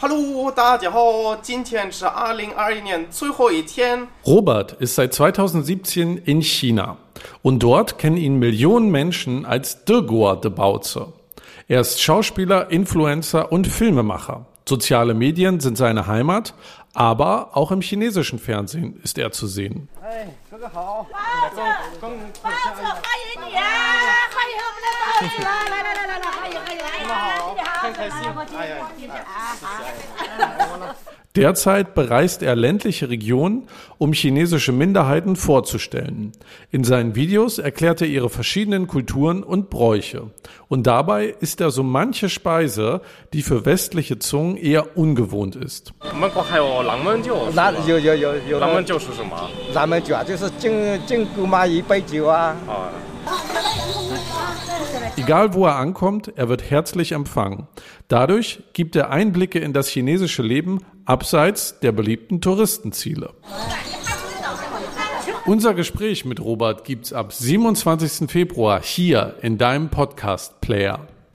Hallo, da Robert ist seit 2017 in China und dort kennen ihn Millionen Menschen als Dirgoer de Bauze. Er ist Schauspieler, Influencer und Filmemacher. Soziale Medien sind seine Heimat, aber auch im chinesischen Fernsehen ist er zu sehen. Hey, Derzeit bereist er ländliche Regionen, um chinesische Minderheiten vorzustellen. In seinen Videos erklärt er ihre verschiedenen Kulturen und Bräuche. Und dabei ist er so manche Speise, die für westliche Zungen eher ungewohnt ist. Egal wo er ankommt, er wird herzlich empfangen. Dadurch gibt er Einblicke in das chinesische Leben abseits der beliebten Touristenziele. Unser Gespräch mit Robert gibt es ab 27. Februar hier in deinem Podcast Player.